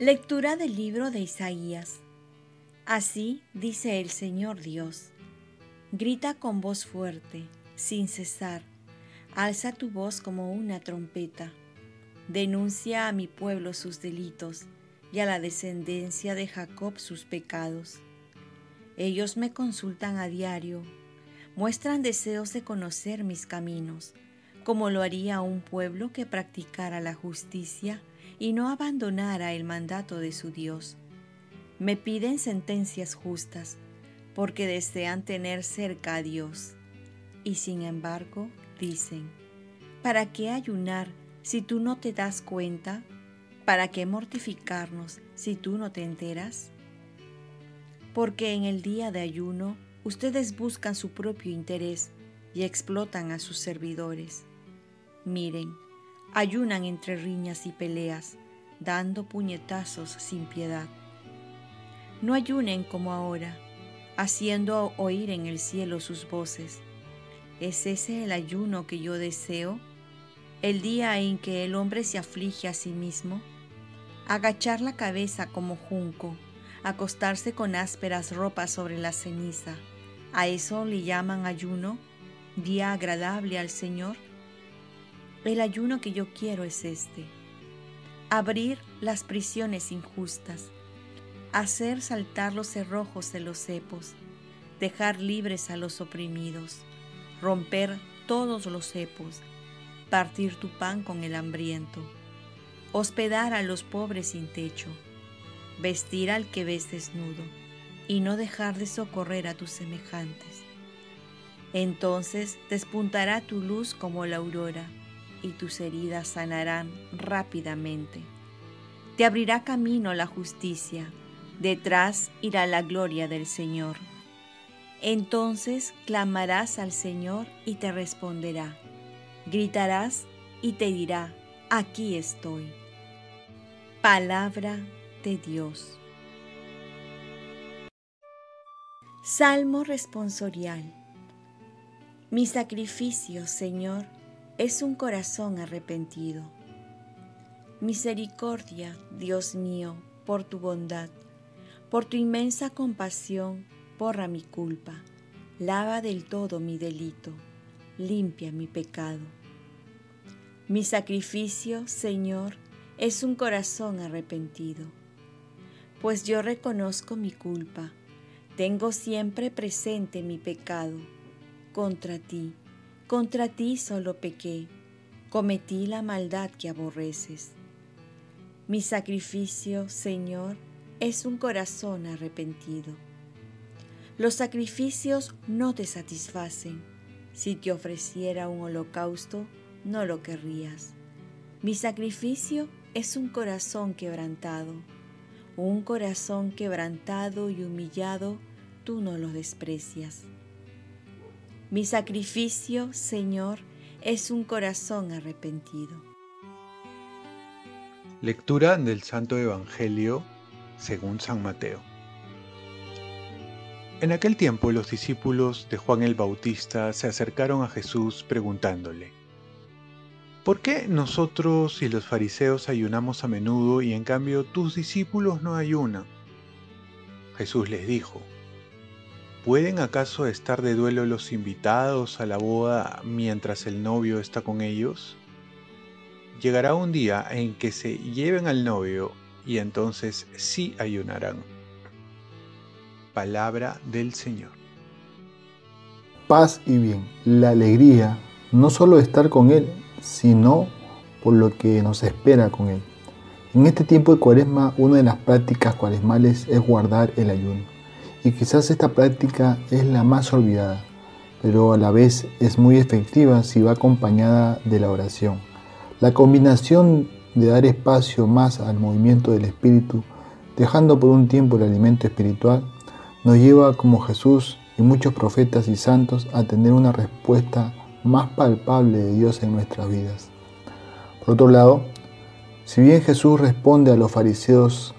Lectura del libro de Isaías. Así dice el Señor Dios. Grita con voz fuerte, sin cesar. Alza tu voz como una trompeta. Denuncia a mi pueblo sus delitos y a la descendencia de Jacob sus pecados. Ellos me consultan a diario, muestran deseos de conocer mis caminos, como lo haría un pueblo que practicara la justicia y no abandonara el mandato de su Dios. Me piden sentencias justas, porque desean tener cerca a Dios. Y sin embargo, dicen, ¿para qué ayunar si tú no te das cuenta? ¿Para qué mortificarnos si tú no te enteras? Porque en el día de ayuno ustedes buscan su propio interés y explotan a sus servidores. Miren, ayunan entre riñas y peleas, dando puñetazos sin piedad. No ayunen como ahora, haciendo oír en el cielo sus voces. ¿Es ese el ayuno que yo deseo? El día en que el hombre se aflige a sí mismo, agachar la cabeza como junco, acostarse con ásperas ropas sobre la ceniza. ¿A eso le llaman ayuno? ¿Día agradable al Señor? El ayuno que yo quiero es este. Abrir las prisiones injustas, hacer saltar los cerrojos de los cepos, dejar libres a los oprimidos, romper todos los cepos, partir tu pan con el hambriento, hospedar a los pobres sin techo, vestir al que ves desnudo y no dejar de socorrer a tus semejantes. Entonces despuntará tu luz como la aurora y tus heridas sanarán rápidamente. Te abrirá camino la justicia, detrás irá la gloria del Señor. Entonces clamarás al Señor y te responderá. Gritarás y te dirá, aquí estoy. Palabra de Dios. Salmo responsorial. Mi sacrificio, Señor, es un corazón arrepentido. Misericordia, Dios mío, por tu bondad, por tu inmensa compasión, borra mi culpa, lava del todo mi delito, limpia mi pecado. Mi sacrificio, Señor, es un corazón arrepentido, pues yo reconozco mi culpa, tengo siempre presente mi pecado contra ti contra ti solo pequé, cometí la maldad que aborreces. Mi sacrificio, Señor, es un corazón arrepentido. Los sacrificios no te satisfacen. Si te ofreciera un holocausto, no lo querrías. Mi sacrificio es un corazón quebrantado. Un corazón quebrantado y humillado, tú no lo desprecias. Mi sacrificio, Señor, es un corazón arrepentido. Lectura del Santo Evangelio según San Mateo. En aquel tiempo los discípulos de Juan el Bautista se acercaron a Jesús preguntándole, ¿por qué nosotros y los fariseos ayunamos a menudo y en cambio tus discípulos no ayunan? Jesús les dijo, ¿Pueden acaso estar de duelo los invitados a la boda mientras el novio está con ellos? Llegará un día en que se lleven al novio y entonces sí ayunarán. Palabra del Señor. Paz y bien, la alegría no solo estar con Él, sino por lo que nos espera con Él. En este tiempo de cuaresma, una de las prácticas cuaresmales es guardar el ayuno y quizás esta práctica es la más olvidada, pero a la vez es muy efectiva si va acompañada de la oración. La combinación de dar espacio más al movimiento del espíritu, dejando por un tiempo el alimento espiritual, nos lleva como Jesús y muchos profetas y santos a tener una respuesta más palpable de Dios en nuestras vidas. Por otro lado, si bien Jesús responde a los fariseos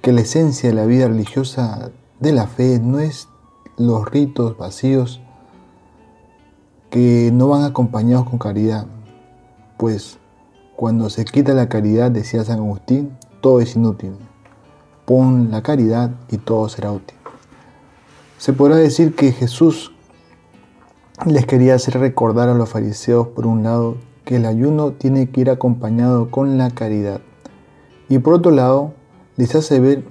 que la esencia de la vida religiosa de la fe no es los ritos vacíos que no van acompañados con caridad, pues cuando se quita la caridad, decía San Agustín, todo es inútil. Pon la caridad y todo será útil. Se podrá decir que Jesús les quería hacer recordar a los fariseos, por un lado, que el ayuno tiene que ir acompañado con la caridad. Y por otro lado, les hace ver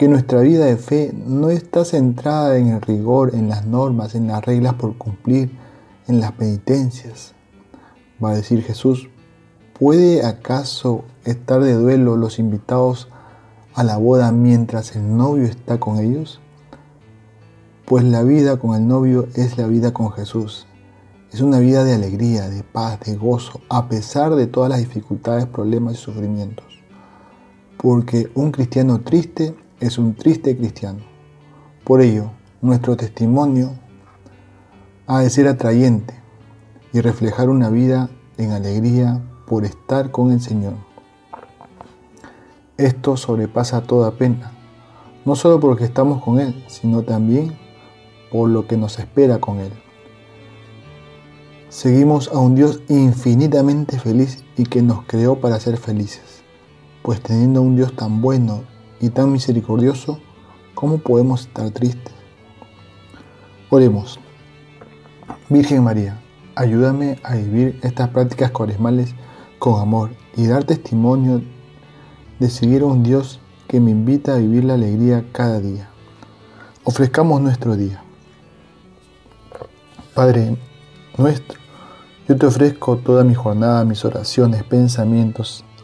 que nuestra vida de fe no está centrada en el rigor, en las normas, en las reglas por cumplir, en las penitencias. Va a decir Jesús, ¿puede acaso estar de duelo los invitados a la boda mientras el novio está con ellos? Pues la vida con el novio es la vida con Jesús. Es una vida de alegría, de paz, de gozo, a pesar de todas las dificultades, problemas y sufrimientos. Porque un cristiano triste es un triste cristiano. Por ello, nuestro testimonio ha de ser atrayente y reflejar una vida en alegría por estar con el Señor. Esto sobrepasa toda pena, no solo porque estamos con Él, sino también por lo que nos espera con Él. Seguimos a un Dios infinitamente feliz y que nos creó para ser felices. Pues teniendo un Dios tan bueno y tan misericordioso, ¿cómo podemos estar tristes? Oremos. Virgen María, ayúdame a vivir estas prácticas cuaresmales con amor y dar testimonio de seguir a un Dios que me invita a vivir la alegría cada día. Ofrezcamos nuestro día. Padre nuestro, yo te ofrezco toda mi jornada, mis oraciones, pensamientos,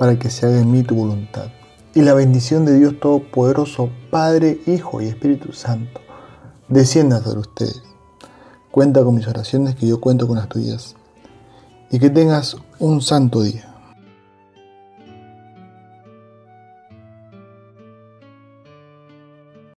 para que se haga en mí tu voluntad. Y la bendición de Dios Todopoderoso, Padre, Hijo y Espíritu Santo, descienda sobre ustedes. Cuenta con mis oraciones que yo cuento con las tuyas. Y que tengas un santo día.